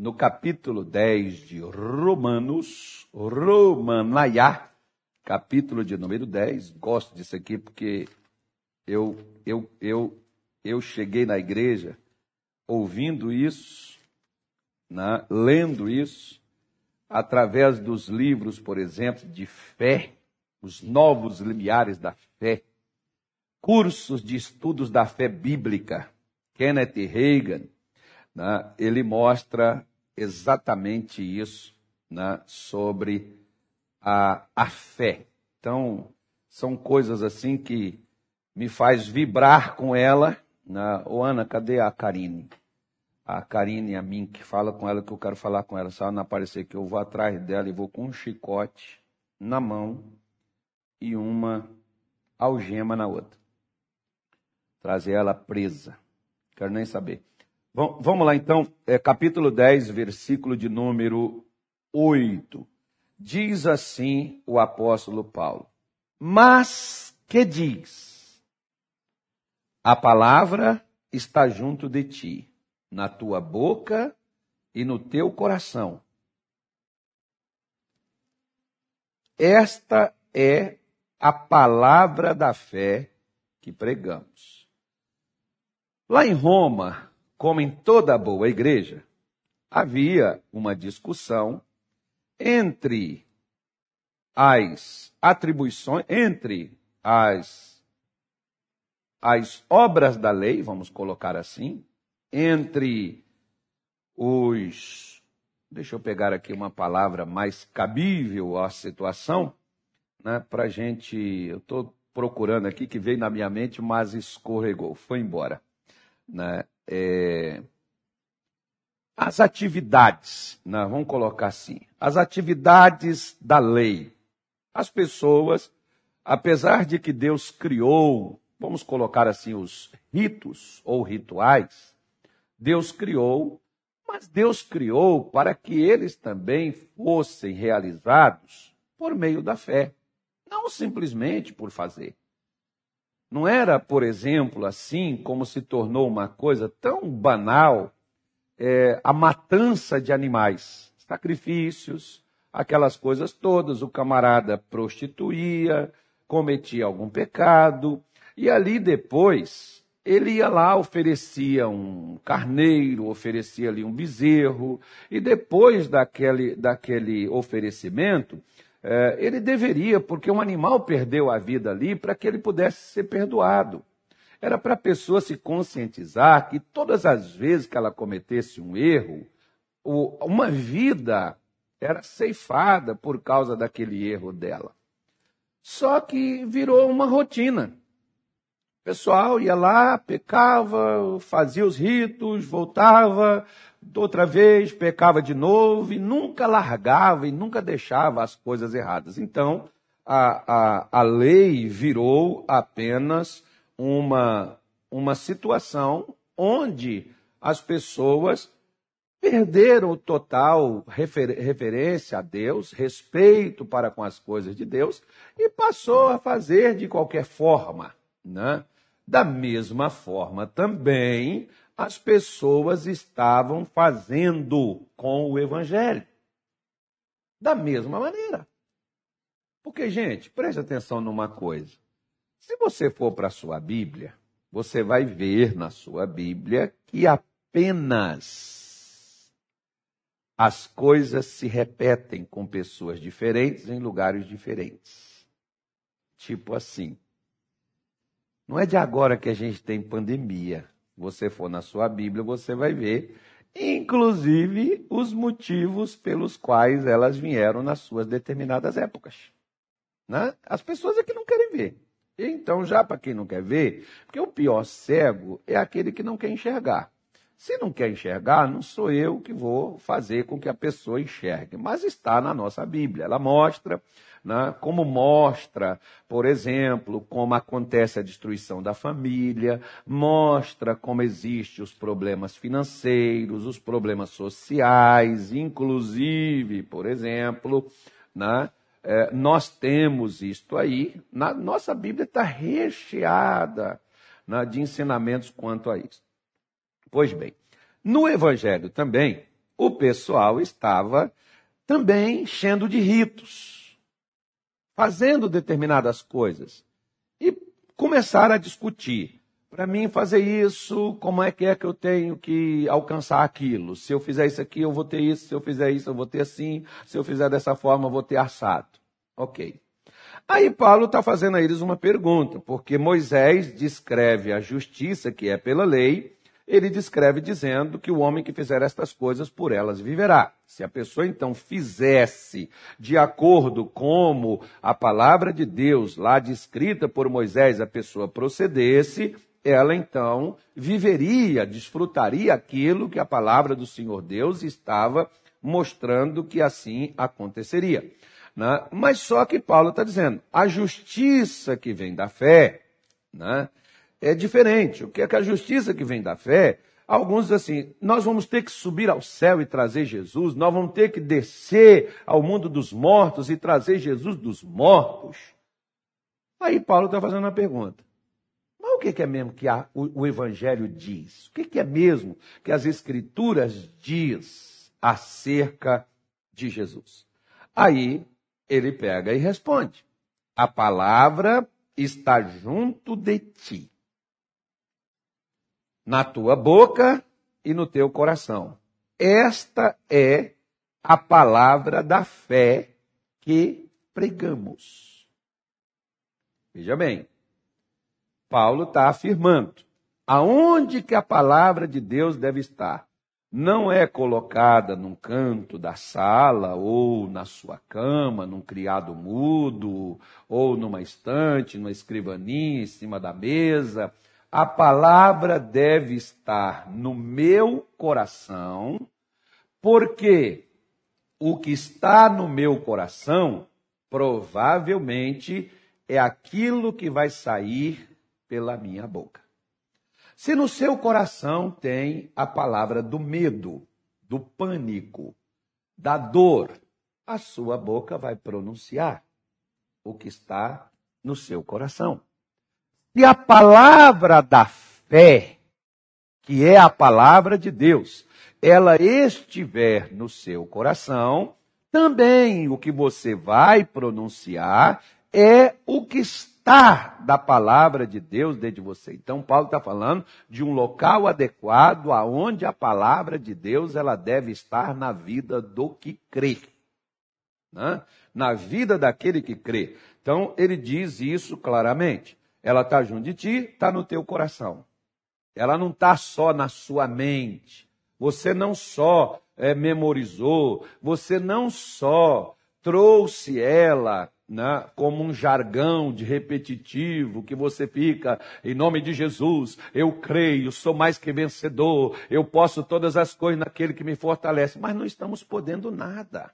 no capítulo 10 de Romanos, Romanaiá, capítulo de número 10. Gosto disso aqui porque eu, eu, eu, eu cheguei na igreja ouvindo isso, né, lendo isso, através dos livros, por exemplo, de fé, os novos limiares da fé, cursos de estudos da fé bíblica, Kenneth Reagan, né, ele mostra exatamente isso né, sobre a, a fé. Então, são coisas assim que me faz vibrar com ela. Né? Ô Ana, cadê a Karine? A Karine, a mim, que fala com ela que eu quero falar com ela. Se ela não aparecer que eu vou atrás dela e vou com um chicote na mão e uma algema na outra. Trazer ela presa. Quero nem saber. Vamos lá então, é, capítulo 10, versículo de número 8. Diz assim o apóstolo Paulo: Mas que diz? A palavra está junto de ti, na tua boca e no teu coração. Esta é a palavra da fé que pregamos. Lá em Roma, como em toda boa igreja, havia uma discussão entre as atribuições, entre as, as obras da lei, vamos colocar assim, entre os. Deixa eu pegar aqui uma palavra mais cabível à situação, né, para gente. Eu estou procurando aqui que veio na minha mente, mas escorregou, foi embora. Né? É, as atividades, né, vamos colocar assim, as atividades da lei. As pessoas, apesar de que Deus criou, vamos colocar assim, os ritos ou rituais, Deus criou, mas Deus criou para que eles também fossem realizados por meio da fé, não simplesmente por fazer. Não era, por exemplo, assim como se tornou uma coisa tão banal é, a matança de animais, sacrifícios, aquelas coisas todas. O camarada prostituía, cometia algum pecado, e ali depois ele ia lá, oferecia um carneiro, oferecia ali um bezerro, e depois daquele, daquele oferecimento, é, ele deveria, porque um animal perdeu a vida ali para que ele pudesse ser perdoado. Era para a pessoa se conscientizar que todas as vezes que ela cometesse um erro, uma vida era ceifada por causa daquele erro dela. Só que virou uma rotina. Pessoal ia lá, pecava, fazia os ritos, voltava, outra vez pecava de novo e nunca largava e nunca deixava as coisas erradas. Então, a, a, a lei virou apenas uma, uma situação onde as pessoas perderam total refer, referência a Deus, respeito para com as coisas de Deus e passou a fazer de qualquer forma. Né? Da mesma forma também as pessoas estavam fazendo com o Evangelho. Da mesma maneira. Porque, gente, preste atenção numa coisa. Se você for para a sua Bíblia, você vai ver na sua Bíblia que apenas as coisas se repetem com pessoas diferentes em lugares diferentes. Tipo assim. Não é de agora que a gente tem pandemia você for na sua Bíblia, você vai ver, inclusive, os motivos pelos quais elas vieram nas suas determinadas épocas. Né? As pessoas é que não querem ver. Então, já para quem não quer ver, porque o pior cego é aquele que não quer enxergar. Se não quer enxergar, não sou eu que vou fazer com que a pessoa enxergue, mas está na nossa Bíblia. Ela mostra né? como mostra, por exemplo, como acontece a destruição da família, mostra como existem os problemas financeiros, os problemas sociais, inclusive, por exemplo, né? É, nós temos isto aí, na, nossa Bíblia está recheada né, de ensinamentos quanto a isso. Pois bem, no Evangelho também, o pessoal estava também enchendo de ritos, fazendo determinadas coisas. E começaram a discutir. Para mim fazer isso, como é que é que eu tenho que alcançar aquilo? Se eu fizer isso aqui, eu vou ter isso. Se eu fizer isso, eu vou ter assim. Se eu fizer dessa forma, eu vou ter assado. Ok. Aí Paulo está fazendo a eles uma pergunta, porque Moisés descreve a justiça que é pela lei, ele descreve dizendo que o homem que fizer estas coisas por elas viverá. Se a pessoa então fizesse de acordo como a palavra de Deus lá descrita por Moisés, a pessoa procedesse, ela então viveria, desfrutaria aquilo que a palavra do Senhor Deus estava mostrando que assim aconteceria. Né? Mas só que Paulo está dizendo, a justiça que vem da fé né, é diferente. O que é que a justiça que vem da fé? Alguns dizem assim, nós vamos ter que subir ao céu e trazer Jesus, nós vamos ter que descer ao mundo dos mortos e trazer Jesus dos mortos. Aí Paulo está fazendo uma pergunta. Mas o que é mesmo que a, o, o, Evangelho diz? O que é mesmo que as Escrituras diz acerca de Jesus? Aí ele pega e responde: A palavra está junto de ti, na tua boca e no teu coração. Esta é a palavra da fé que pregamos. Veja bem, Paulo está afirmando aonde que a palavra de Deus deve estar não é colocada num canto da sala ou na sua cama, num criado mudo, ou numa estante, numa escrivaninha em cima da mesa. A palavra deve estar no meu coração, porque o que está no meu coração provavelmente é aquilo que vai sair pela minha boca. Se no seu coração tem a palavra do medo, do pânico, da dor, a sua boca vai pronunciar o que está no seu coração. Se a palavra da fé, que é a palavra de Deus, ela estiver no seu coração, também o que você vai pronunciar é o que está da palavra de Deus dentro de você. Então Paulo está falando de um local adequado aonde a palavra de Deus ela deve estar na vida do que crê. Né? Na vida daquele que crê. Então ele diz isso claramente. Ela está junto de ti, está no teu coração. Ela não está só na sua mente. Você não só é, memorizou, você não só trouxe ela né, como um jargão de repetitivo que você fica, em nome de Jesus, eu creio, sou mais que vencedor, eu posso todas as coisas naquele que me fortalece, mas não estamos podendo nada.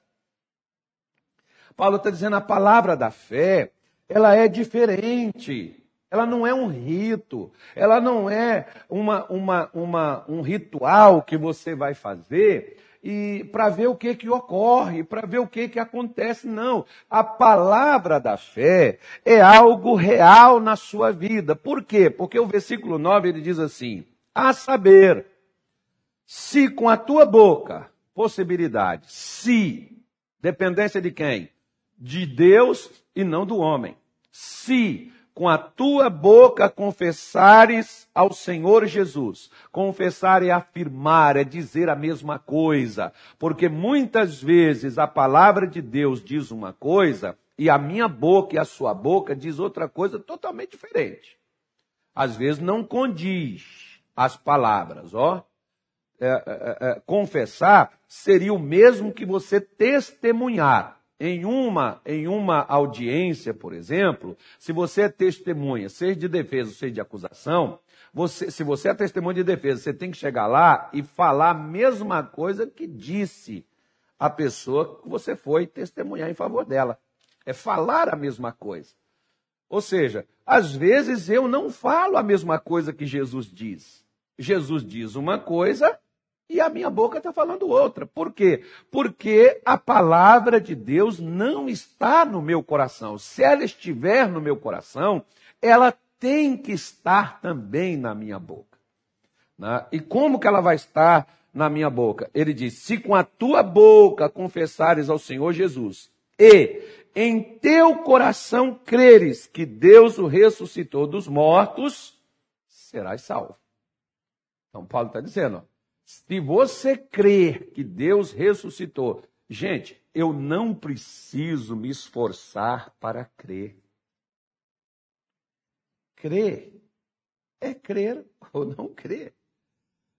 Paulo está dizendo a palavra da fé, ela é diferente. Ela não é um rito, ela não é uma, uma, uma, um ritual que você vai fazer e para ver o que que ocorre, para ver o que que acontece. Não, a palavra da fé é algo real na sua vida. Por quê? Porque o versículo 9 ele diz assim: a saber, se com a tua boca, possibilidade, se, dependência de quem? De Deus e não do homem. Se com a tua boca confessares ao Senhor Jesus. Confessar é afirmar, é dizer a mesma coisa, porque muitas vezes a palavra de Deus diz uma coisa e a minha boca e a sua boca diz outra coisa totalmente diferente. Às vezes não condiz as palavras, ó. É, é, é, confessar seria o mesmo que você testemunhar. Em uma, em uma audiência, por exemplo, se você é testemunha, seja de defesa ou seja de acusação, você, se você é testemunha de defesa, você tem que chegar lá e falar a mesma coisa que disse a pessoa que você foi testemunhar em favor dela. É falar a mesma coisa. Ou seja, às vezes eu não falo a mesma coisa que Jesus diz. Jesus diz uma coisa e a minha boca está falando outra. Por quê? Porque a palavra de Deus não está no meu coração. Se ela estiver no meu coração, ela tem que estar também na minha boca. Né? E como que ela vai estar na minha boca. Ele diz: se com a tua boca confessares ao Senhor Jesus e em teu coração creres que Deus o ressuscitou dos mortos, serás salvo. Então Paulo está dizendo, ó, se você crer que Deus ressuscitou, gente, eu não preciso me esforçar para crer. Crer é crer ou não crer.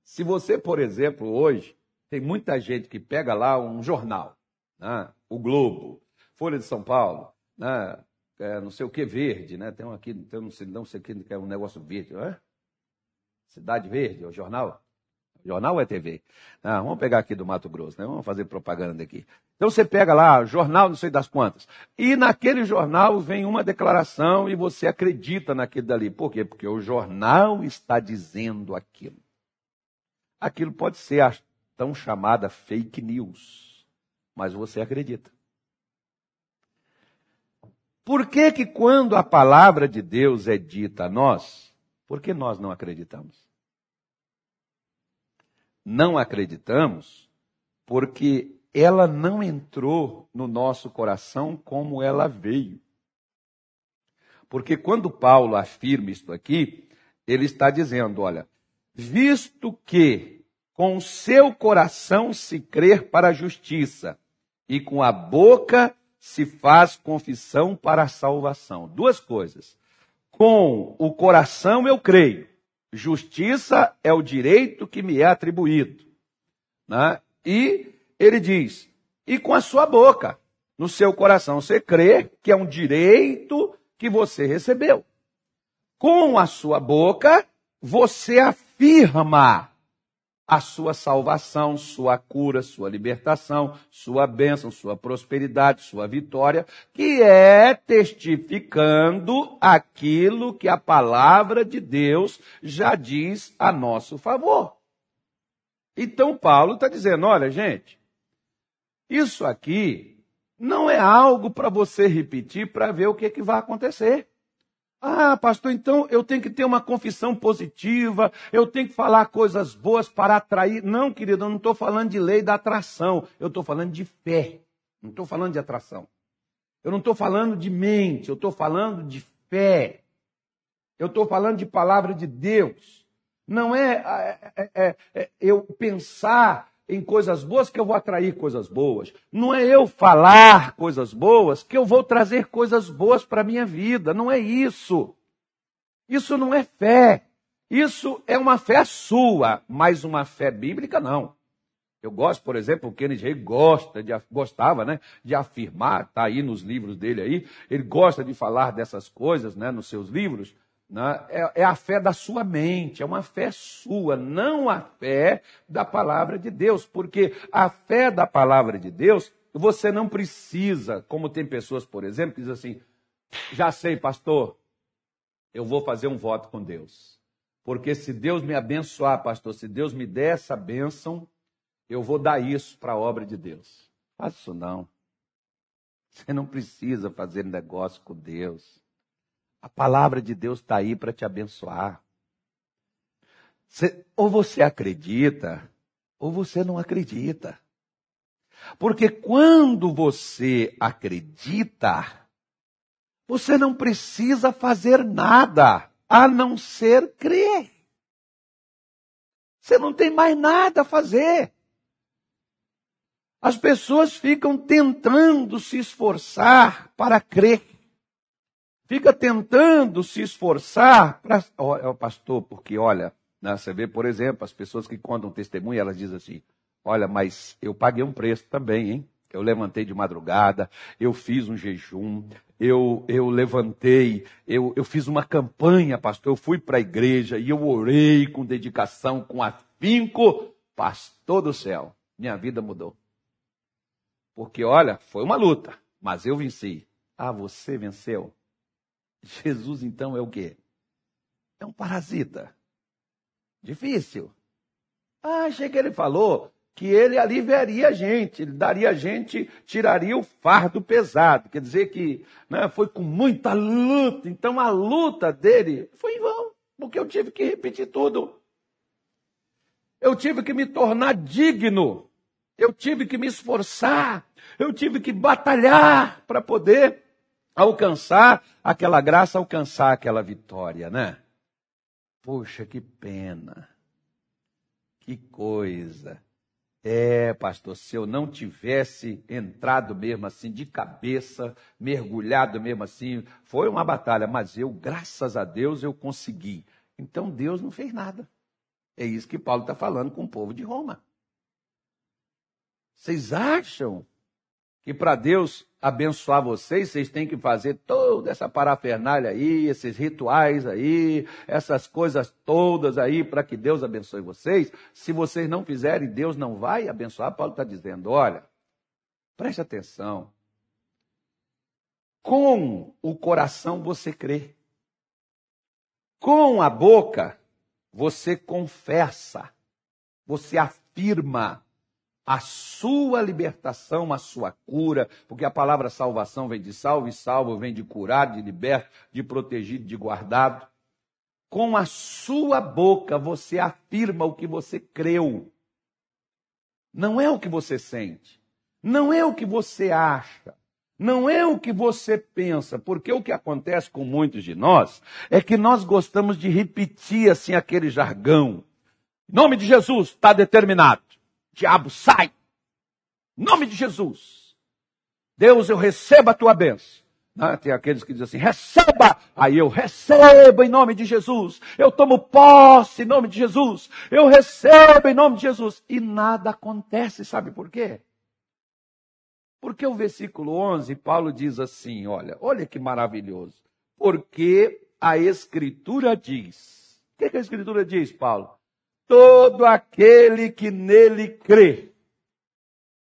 Se você, por exemplo, hoje, tem muita gente que pega lá um jornal, né? o Globo, Folha de São Paulo, né? É, não sei o que verde, né? Tem um aqui, tem um, não sei o que, é um negócio verde, não é? Cidade Verde, é o jornal. Jornal é TV? Ah, vamos pegar aqui do Mato Grosso, né? Vamos fazer propaganda aqui. Então você pega lá, jornal, não sei das quantas. E naquele jornal vem uma declaração e você acredita naquilo dali. Por quê? Porque o jornal está dizendo aquilo. Aquilo pode ser a tão chamada fake news, mas você acredita. Por que que quando a palavra de Deus é dita a nós, por que nós não acreditamos? Não acreditamos porque ela não entrou no nosso coração como ela veio. Porque quando Paulo afirma isto aqui, ele está dizendo, olha, visto que com o seu coração se crer para a justiça e com a boca se faz confissão para a salvação. Duas coisas. Com o coração eu creio. Justiça é o direito que me é atribuído. Né? E ele diz, e com a sua boca, no seu coração, você crê que é um direito que você recebeu. Com a sua boca, você afirma a sua salvação, sua cura, sua libertação, sua bênção, sua prosperidade, sua vitória, que é testificando aquilo que a palavra de Deus já diz a nosso favor. Então Paulo está dizendo: olha, gente, isso aqui não é algo para você repetir para ver o que, que vai acontecer. Ah, pastor, então eu tenho que ter uma confissão positiva, eu tenho que falar coisas boas para atrair. Não, querido, eu não estou falando de lei da atração, eu estou falando de fé. Não estou falando de atração. Eu não estou falando de mente, eu estou falando de fé. Eu estou falando de palavra de Deus. Não é, é, é, é, é eu pensar em coisas boas que eu vou atrair coisas boas. Não é eu falar coisas boas que eu vou trazer coisas boas para a minha vida. Não é isso. Isso não é fé. Isso é uma fé sua, mas uma fé bíblica não. Eu gosto, por exemplo, o Kennedy Reagan gosta de, gostava, né, de afirmar, está aí nos livros dele aí, ele gosta de falar dessas coisas, né, nos seus livros? É, é, a fé da sua mente, é uma fé sua, não a fé da palavra de Deus, porque a fé da palavra de Deus, você não precisa, como tem pessoas, por exemplo, que dizem assim: já sei, pastor, eu vou fazer um voto com Deus. Porque se Deus me abençoar, pastor, se Deus me der essa bênção, eu vou dar isso para a obra de Deus. Faça isso não. Você não precisa fazer negócio com Deus. A palavra de Deus está aí para te abençoar. Você, ou você acredita, ou você não acredita. Porque quando você acredita, você não precisa fazer nada a não ser crer. Você não tem mais nada a fazer. As pessoas ficam tentando se esforçar para crer fica tentando se esforçar para. Oh, pastor, porque olha, né, você vê, por exemplo, as pessoas que contam testemunho, elas dizem assim: olha, mas eu paguei um preço também, hein? Eu levantei de madrugada, eu fiz um jejum, eu, eu levantei, eu, eu fiz uma campanha, pastor. Eu fui para a igreja e eu orei com dedicação, com afinco. Pastor do céu, minha vida mudou. Porque, olha, foi uma luta, mas eu venci. Ah, você venceu? Jesus, então, é o quê? É um parasita. Difícil. Ah, achei que ele falou que ele aliviaria a gente, ele daria a gente, tiraria o fardo pesado. Quer dizer que né, foi com muita luta. Então a luta dele foi em vão, porque eu tive que repetir tudo. Eu tive que me tornar digno. Eu tive que me esforçar. Eu tive que batalhar para poder alcançar aquela graça, alcançar aquela vitória, né? Poxa, que pena. Que coisa. É, pastor, se eu não tivesse entrado mesmo assim de cabeça, mergulhado mesmo assim, foi uma batalha, mas eu, graças a Deus, eu consegui. Então Deus não fez nada. É isso que Paulo está falando com o povo de Roma. Vocês acham que para Deus abençoar vocês, vocês têm que fazer toda essa parafernália aí, esses rituais aí, essas coisas todas aí, para que Deus abençoe vocês? Se vocês não fizerem, Deus não vai abençoar. Paulo está dizendo: olha, preste atenção. Com o coração você crê. Com a boca você confessa, você afirma a sua libertação, a sua cura, porque a palavra salvação vem de salvo e salvo, vem de curar, de liberto, de protegido, de guardado. Com a sua boca você afirma o que você creu. Não é o que você sente, não é o que você acha, não é o que você pensa, porque o que acontece com muitos de nós é que nós gostamos de repetir assim aquele jargão. Em nome de Jesus, está determinado. Diabo, sai! Nome de Jesus. Deus, eu recebo a tua bênção. Né? Tem aqueles que dizem assim, receba! Aí eu recebo em nome de Jesus. Eu tomo posse em nome de Jesus. Eu recebo em nome de Jesus. E nada acontece, sabe por quê? Porque o versículo 11, Paulo diz assim: olha, olha que maravilhoso. Porque a Escritura diz. O que, que a Escritura diz, Paulo? Todo aquele que nele crê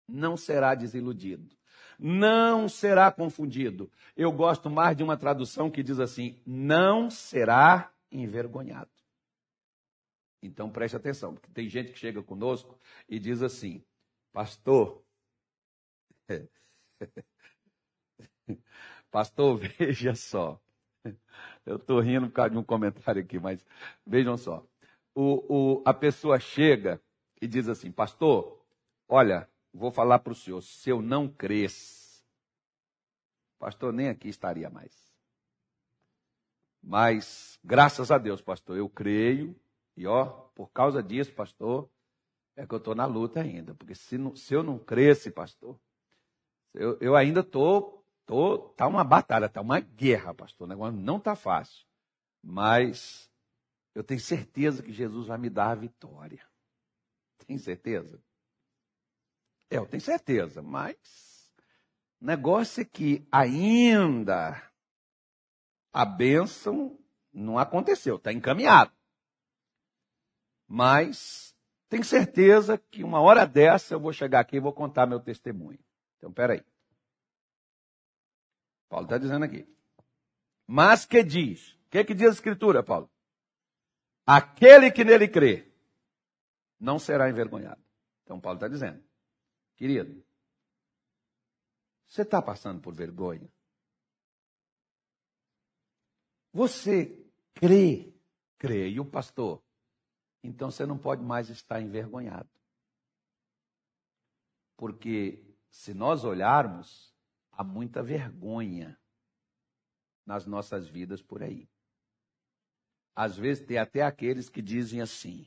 não será desiludido, não será confundido. Eu gosto mais de uma tradução que diz assim: não será envergonhado. Então preste atenção, porque tem gente que chega conosco e diz assim: Pastor, Pastor, veja só. Eu estou rindo por causa de um comentário aqui, mas vejam só. O, o, a pessoa chega e diz assim: Pastor, olha, vou falar para o senhor, se eu não cresce, pastor, nem aqui estaria mais. Mas, graças a Deus, pastor, eu creio, e ó, por causa disso, pastor, é que eu estou na luta ainda. Porque se, não, se eu não cresce, pastor, eu, eu ainda tô, tô, tá uma batalha, tá uma guerra, pastor. O negócio não tá fácil. Mas eu tenho certeza que Jesus vai me dar a vitória. Tem certeza? É, eu tenho certeza, mas o negócio é que ainda a bênção não aconteceu, está encaminhado. Mas tenho certeza que uma hora dessa eu vou chegar aqui e vou contar meu testemunho. Então, peraí. Paulo está dizendo aqui. Mas que diz? O que, que diz a Escritura, Paulo? Aquele que nele crê não será envergonhado. Então, Paulo está dizendo. Querido, você está passando por vergonha? Você crê, crê, e o pastor? Então você não pode mais estar envergonhado. Porque se nós olharmos, há muita vergonha nas nossas vidas por aí. Às vezes tem até aqueles que dizem assim: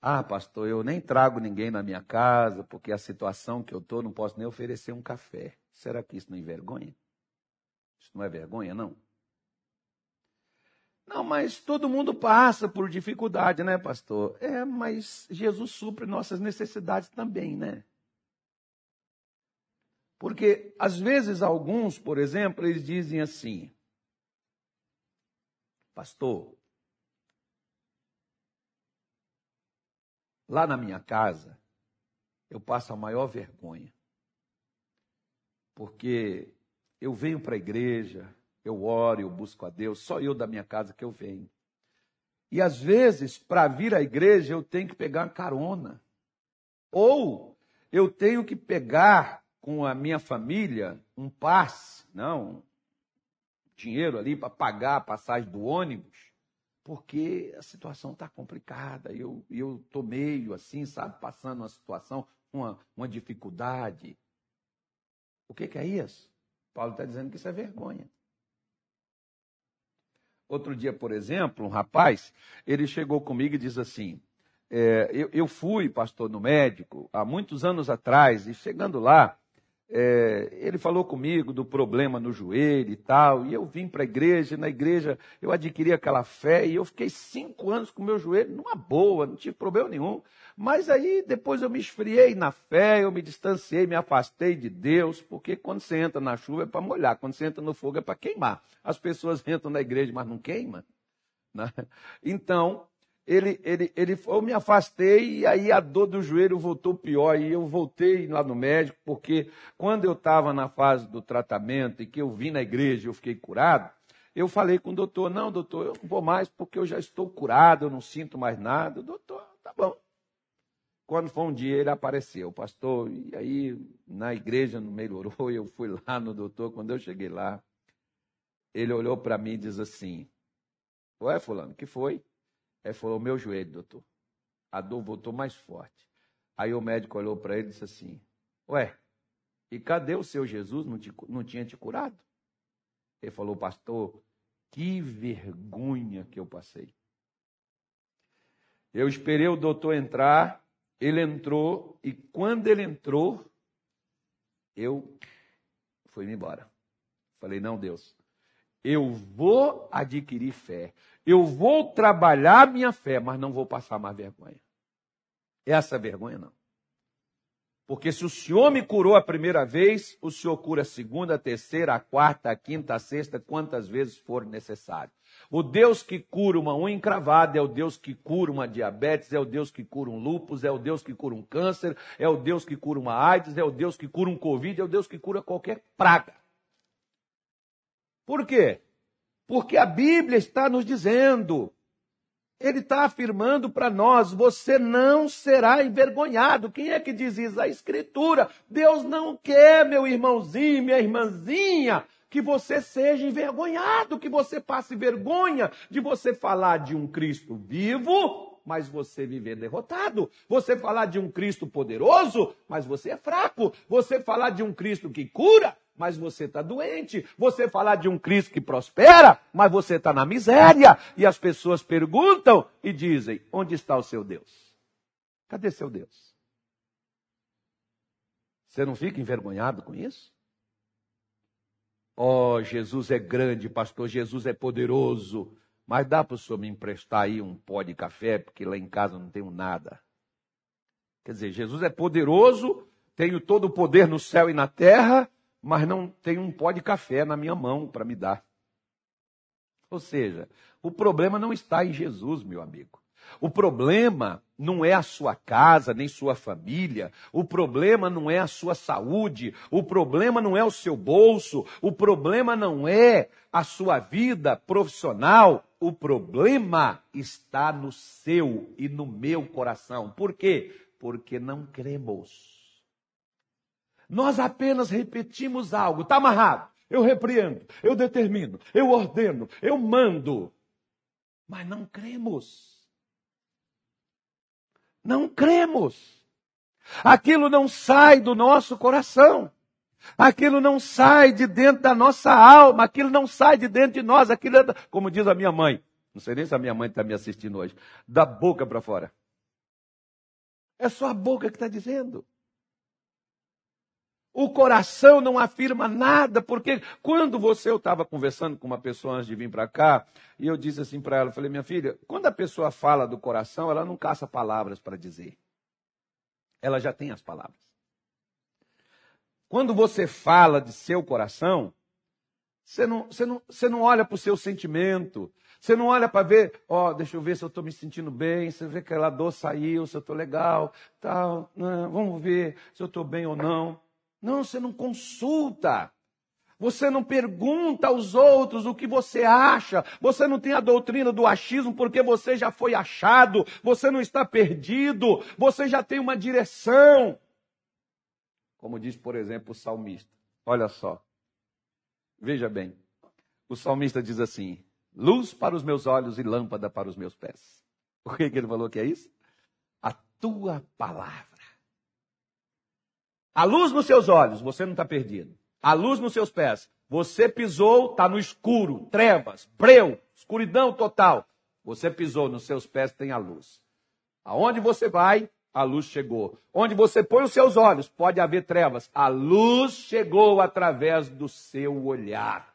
Ah, pastor, eu nem trago ninguém na minha casa, porque a situação que eu estou, não posso nem oferecer um café. Será que isso não envergonha? Isso não é vergonha, não? Não, mas todo mundo passa por dificuldade, né, pastor? É, mas Jesus supre nossas necessidades também, né? Porque, às vezes, alguns, por exemplo, eles dizem assim: Pastor, lá na minha casa, eu passo a maior vergonha. Porque eu venho para a igreja, eu oro, eu busco a Deus, só eu da minha casa que eu venho. E às vezes, para vir à igreja, eu tenho que pegar uma carona. Ou eu tenho que pegar com a minha família um passe, não, dinheiro ali para pagar a passagem do ônibus, porque a situação está complicada. Eu eu tô meio assim, sabe, passando uma situação, uma, uma dificuldade. O que, que é isso? Paulo está dizendo que isso é vergonha. Outro dia, por exemplo, um rapaz, ele chegou comigo e diz assim: é, eu, eu, fui pastor no médico há muitos anos atrás, e chegando lá, é, ele falou comigo do problema no joelho e tal, e eu vim para a igreja, e na igreja eu adquiri aquela fé, e eu fiquei cinco anos com o meu joelho numa boa, não tive problema nenhum. Mas aí depois eu me esfriei na fé, eu me distanciei, me afastei de Deus, porque quando você entra na chuva é para molhar, quando você entra no fogo é para queimar. As pessoas entram na igreja, mas não queimam. Né? Então, ele, ele, ele, eu me afastei e aí a dor do joelho voltou pior. E eu voltei lá no médico, porque quando eu estava na fase do tratamento e que eu vim na igreja e eu fiquei curado, eu falei com o doutor: não, doutor, eu não vou mais porque eu já estou curado, eu não sinto mais nada. Doutor, tá bom. Quando foi um dia, ele apareceu, pastor, e aí na igreja não melhorou, eu fui lá no doutor. Quando eu cheguei lá, ele olhou para mim e disse assim: Ué, Fulano, que foi? Ele falou: Meu joelho, doutor. A dor voltou mais forte. Aí o médico olhou para ele e disse assim: Ué, e cadê o seu Jesus? Não, te, não tinha te curado? Ele falou: Pastor, que vergonha que eu passei. Eu esperei o doutor entrar, ele entrou, e quando ele entrou, eu fui embora. Falei: Não, Deus, eu vou adquirir fé. Eu vou trabalhar minha fé, mas não vou passar mais vergonha. Essa vergonha não. Porque se o Senhor me curou a primeira vez, o Senhor cura a segunda, a terceira, a quarta, a quinta, a sexta, quantas vezes for necessário. O Deus que cura uma unha encravada é o Deus que cura uma diabetes, é o Deus que cura um lúpus, é o Deus que cura um câncer, é o Deus que cura uma AIDS, é o Deus que cura um Covid, é o Deus que cura qualquer praga. Por quê? Porque a Bíblia está nos dizendo, ele está afirmando para nós: você não será envergonhado. Quem é que diz isso? A Escritura. Deus não quer, meu irmãozinho, minha irmãzinha, que você seja envergonhado, que você passe vergonha de você falar de um Cristo vivo, mas você viver derrotado. Você falar de um Cristo poderoso, mas você é fraco. Você falar de um Cristo que cura, mas você está doente. Você falar de um Cristo que prospera, mas você está na miséria. E as pessoas perguntam e dizem: onde está o seu Deus? Cadê seu Deus? Você não fica envergonhado com isso? Oh, Jesus é grande, pastor, Jesus é poderoso. Mas dá para o senhor me emprestar aí um pó de café, porque lá em casa não tenho nada. Quer dizer, Jesus é poderoso, tenho todo o poder no céu e na terra, mas não tenho um pó de café na minha mão para me dar. Ou seja, o problema não está em Jesus, meu amigo. O problema não é a sua casa, nem sua família. O problema não é a sua saúde. O problema não é o seu bolso. O problema não é a sua vida profissional. O problema está no seu e no meu coração. Por quê? Porque não cremos. Nós apenas repetimos algo, está amarrado. Eu repreendo, eu determino, eu ordeno, eu mando. Mas não cremos. Não cremos. Aquilo não sai do nosso coração. Aquilo não sai de dentro da nossa alma, aquilo não sai de dentro de nós, aquilo é, como diz a minha mãe, não sei nem se a minha mãe está me assistindo hoje, da boca para fora. É só a boca que está dizendo. O coração não afirma nada, porque quando você, eu estava conversando com uma pessoa antes de vir para cá, e eu disse assim para ela, falei, minha filha, quando a pessoa fala do coração, ela não caça palavras para dizer. Ela já tem as palavras. Quando você fala de seu coração, você não, você não, você não olha para o seu sentimento, você não olha para ver, ó, oh, deixa eu ver se eu estou me sentindo bem, você vê que aquela dor saiu, se eu estou legal, tal, não, vamos ver se eu estou bem ou não. Não, você não consulta. Você não pergunta aos outros o que você acha. Você não tem a doutrina do achismo porque você já foi achado. Você não está perdido. Você já tem uma direção. Como diz, por exemplo, o salmista. Olha só. Veja bem. O salmista diz assim, luz para os meus olhos e lâmpada para os meus pés. O que, que ele falou que é isso? A tua palavra. A luz nos seus olhos, você não está perdido. A luz nos seus pés, você pisou, está no escuro, trevas, breu, escuridão total. Você pisou, nos seus pés tem a luz. Aonde você vai, a luz chegou. Onde você põe os seus olhos, pode haver trevas. A luz chegou através do seu olhar.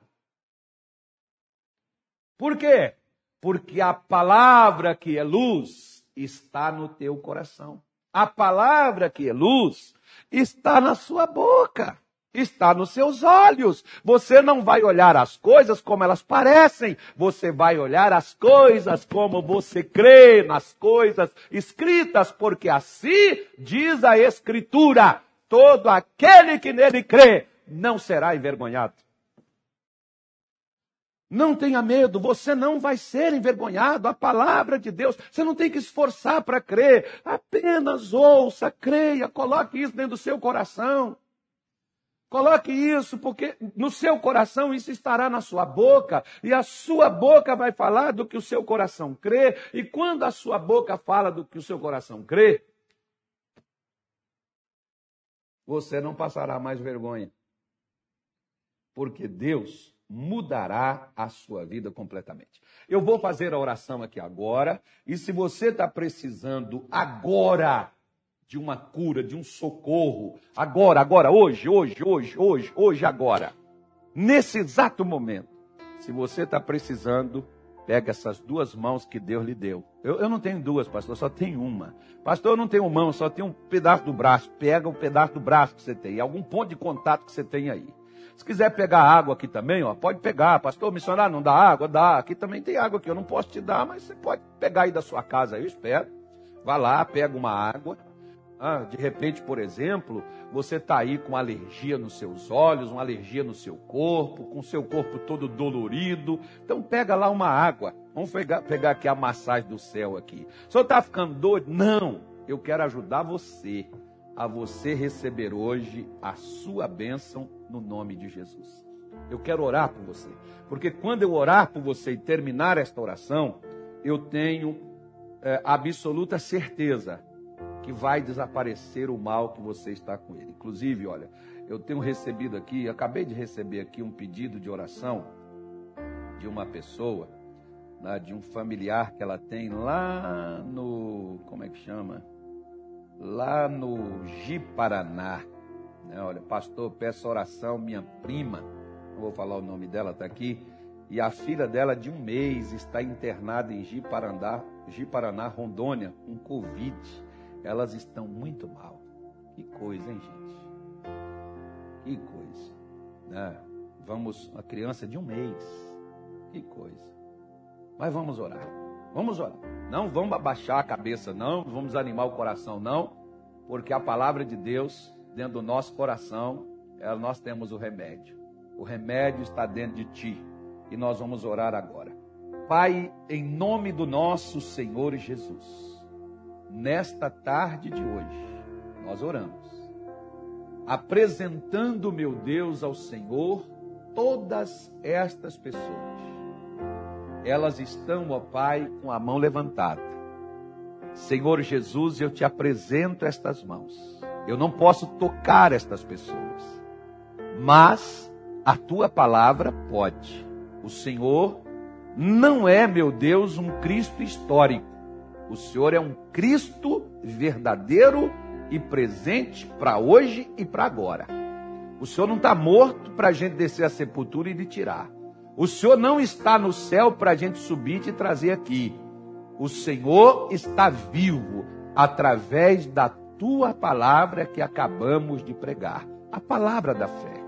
Por quê? Porque a palavra que é luz está no teu coração. A palavra que é luz está na sua boca está nos seus olhos. Você não vai olhar as coisas como elas parecem, você vai olhar as coisas como você crê nas coisas escritas, porque assim diz a Escritura: todo aquele que nele crê não será envergonhado. Não tenha medo, você não vai ser envergonhado. A palavra de Deus, você não tem que esforçar para crer. Apenas ouça, creia, coloque isso dentro do seu coração. Coloque isso, porque no seu coração isso estará na sua boca, e a sua boca vai falar do que o seu coração crê, e quando a sua boca fala do que o seu coração crê, você não passará mais vergonha. Porque Deus mudará a sua vida completamente. Eu vou fazer a oração aqui agora, e se você está precisando agora de uma cura, de um socorro, agora, agora, hoje, hoje, hoje, hoje, hoje, agora, nesse exato momento. Se você está precisando, pega essas duas mãos que Deus lhe deu. Eu, eu não tenho duas, pastor, só tenho uma. Pastor, eu não tenho mão, só tenho um pedaço do braço. Pega o pedaço do braço que você tem, algum ponto de contato que você tem aí. Se quiser pegar água aqui também, ó, pode pegar. Pastor, missionário, não dá água? Dá. Aqui também tem água que eu não posso te dar, mas você pode pegar aí da sua casa, eu espero. Vá lá, pega uma água ah, de repente, por exemplo, você está aí com alergia nos seus olhos, uma alergia no seu corpo, com o seu corpo todo dolorido. Então pega lá uma água. Vamos pegar, pegar aqui a massagem do céu aqui. O senhor está ficando doido? Não. Eu quero ajudar você a você receber hoje a sua bênção no nome de Jesus. Eu quero orar por você. Porque quando eu orar por você e terminar esta oração, eu tenho é, absoluta certeza que vai desaparecer o mal que você está com ele. Inclusive, olha, eu tenho recebido aqui, acabei de receber aqui um pedido de oração de uma pessoa, né, de um familiar que ela tem lá no, como é que chama? Lá no Ji-Paraná. Né? Olha, pastor, peço oração, minha prima, não vou falar o nome dela, está aqui, e a filha dela de um mês está internada em Ji-Paraná, Ji-Paraná, Rondônia, com Covid elas estão muito mal. Que coisa, hein, gente? Que coisa. Né? Vamos, uma criança de um mês. Que coisa. Mas vamos orar. Vamos orar. Não vamos abaixar a cabeça, não. Vamos animar o coração, não. Porque a palavra de Deus, dentro do nosso coração, é, nós temos o remédio. O remédio está dentro de ti. E nós vamos orar agora. Pai, em nome do nosso Senhor Jesus nesta tarde de hoje, nós oramos, apresentando, meu Deus, ao Senhor todas estas pessoas. Elas estão, ó Pai, com a mão levantada. Senhor Jesus, eu te apresento estas mãos. Eu não posso tocar estas pessoas, mas a tua palavra pode. O Senhor não é, meu Deus, um Cristo histórico o Senhor é um Cristo verdadeiro e presente para hoje e para agora. O Senhor não está morto para a gente descer a sepultura e de tirar. O Senhor não está no céu para a gente subir e te trazer aqui. O Senhor está vivo através da tua palavra que acabamos de pregar a palavra da fé.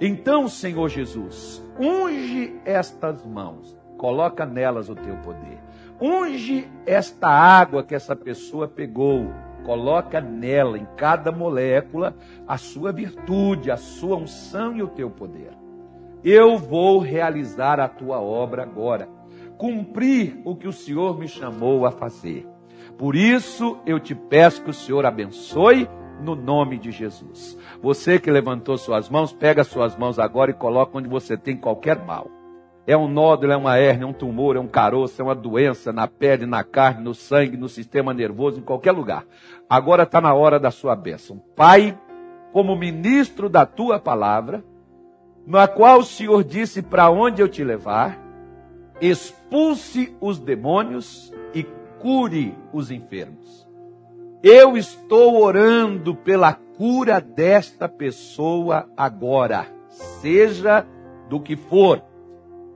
Então, Senhor Jesus, unge estas mãos, coloca nelas o teu poder. Unge esta água que essa pessoa pegou, coloca nela, em cada molécula, a sua virtude, a sua unção e o teu poder. Eu vou realizar a tua obra agora, cumprir o que o Senhor me chamou a fazer. Por isso eu te peço que o Senhor abençoe no nome de Jesus. Você que levantou suas mãos, pega suas mãos agora e coloca onde você tem qualquer mal é um nódulo, é uma hérnia, é um tumor, é um caroço, é uma doença na pele, na carne, no sangue, no sistema nervoso, em qualquer lugar. Agora está na hora da sua bênção. Pai, como ministro da tua palavra, na qual o Senhor disse para onde eu te levar, expulse os demônios e cure os enfermos. Eu estou orando pela cura desta pessoa agora, seja do que for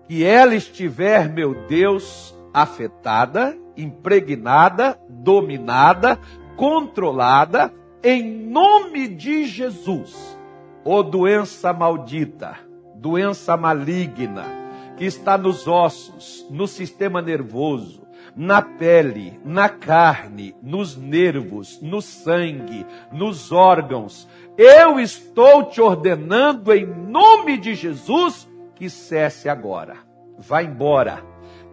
que ela estiver, meu Deus, afetada, impregnada, dominada, controlada, em nome de Jesus. Ô doença maldita, doença maligna, que está nos ossos, no sistema nervoso, na pele, na carne, nos nervos, no sangue, nos órgãos. Eu estou te ordenando em nome de Jesus que cesse agora. Vá embora,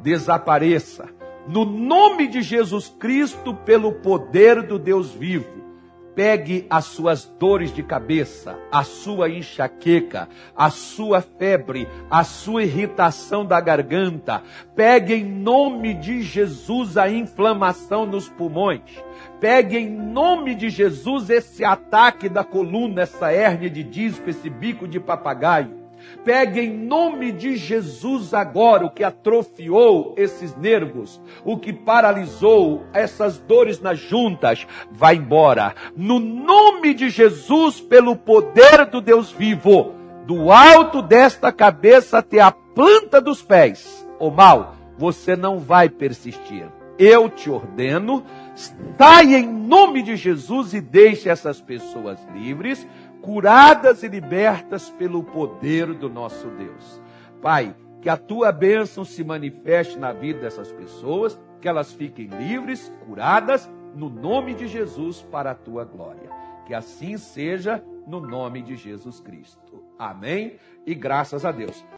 desapareça. No nome de Jesus Cristo, pelo poder do Deus vivo, pegue as suas dores de cabeça, a sua enxaqueca, a sua febre, a sua irritação da garganta. Pegue em nome de Jesus a inflamação nos pulmões. Pegue em nome de Jesus esse ataque da coluna, essa hérnia de disco, esse bico de papagaio. Pegue em nome de Jesus agora o que atrofiou esses nervos, o que paralisou essas dores nas juntas, vai embora. No nome de Jesus, pelo poder do Deus vivo, do alto desta cabeça até a planta dos pés, o mal, você não vai persistir. Eu te ordeno, saia em nome de Jesus e deixe essas pessoas livres curadas e libertas pelo poder do nosso Deus. Pai, que a tua bênção se manifeste na vida dessas pessoas, que elas fiquem livres, curadas, no nome de Jesus, para a tua glória. Que assim seja, no nome de Jesus Cristo. Amém e graças a Deus.